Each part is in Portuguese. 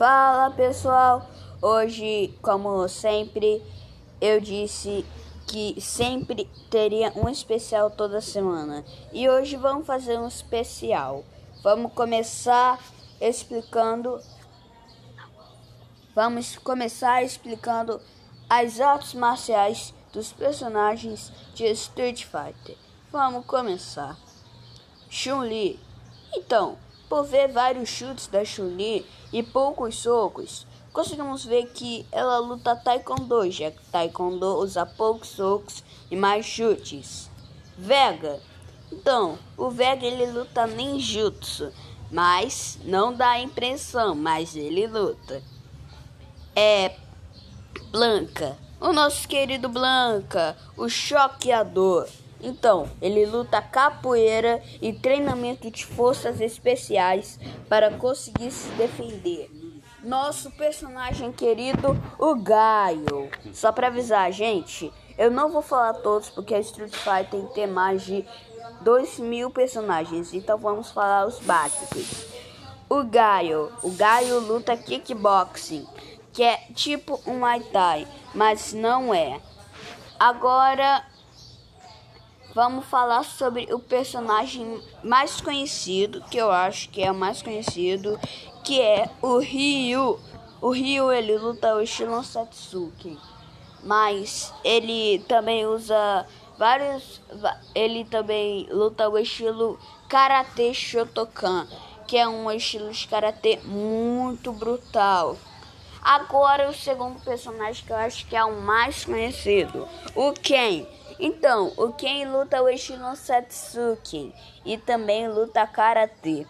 Fala pessoal, hoje, como sempre, eu disse que sempre teria um especial toda semana e hoje vamos fazer um especial. Vamos começar explicando. Vamos começar explicando as artes marciais dos personagens de Street Fighter. Vamos começar. Chun-Li. Então, por ver vários chutes da Chun-Li e poucos socos, conseguimos ver que ela luta Taekwondo, já que Taekwondo usa poucos socos e mais chutes. Vega. Então, o Vega ele luta ninjutsu, mas não dá a impressão, mas ele luta. É Blanca. O nosso querido Blanca, o choqueador. Então, ele luta capoeira e treinamento de forças especiais para conseguir se defender. Nosso personagem querido, o Gaio. Só para avisar, gente, eu não vou falar todos porque a Street Fighter tem mais de 2 mil personagens, então vamos falar os básicos. O Gaio. O Gaio luta kickboxing, que é tipo um Muay Thai, mas não é. Agora vamos falar sobre o personagem mais conhecido, que eu acho que é o mais conhecido, que é o Ryu. O Ryu ele luta o estilo Satsuki, mas ele também usa vários ele também luta o estilo Karate Shotokan, que é um estilo de karatê muito brutal. Agora o segundo personagem que eu acho que é o mais conhecido, o Ken. Então, o Ken luta o estilo e também luta Karatê.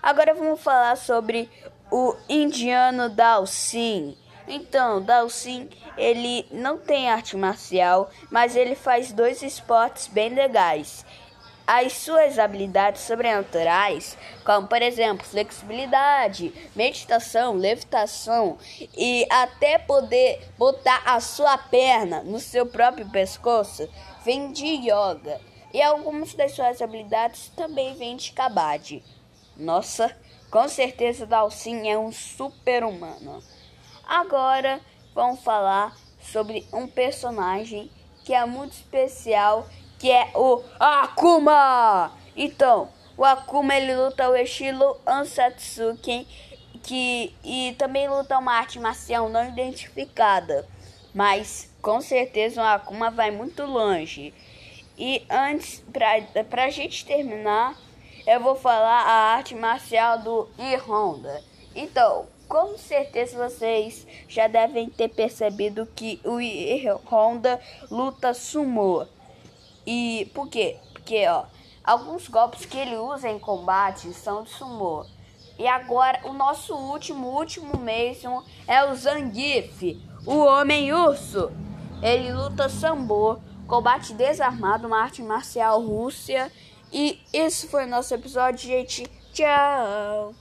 Agora vamos falar sobre o indiano Dalsin. Então, Dalsin, ele não tem arte marcial, mas ele faz dois esportes bem legais as suas habilidades sobrenaturais, como por exemplo flexibilidade, meditação, levitação e até poder botar a sua perna no seu próprio pescoço, vem de yoga. E algumas das suas habilidades também vêm de kabaddi. Nossa, com certeza Dalsin é um super-humano. Agora vamos falar sobre um personagem que é muito especial que é o Akuma. Então, o Akuma ele luta o estilo Ansatsuki que e também luta uma arte marcial não identificada, mas com certeza o Akuma vai muito longe. E antes para pra gente terminar, eu vou falar a arte marcial do I Honda. Então, com certeza vocês já devem ter percebido que o I Honda luta sumo. E por quê? Porque, ó, alguns golpes que ele usa em combate são de sumô. E agora, o nosso último, último mesmo é o Zangief, o Homem-Urso. Ele luta sambo, combate desarmado, uma arte marcial rússia. E esse foi o nosso episódio, gente. Tchau!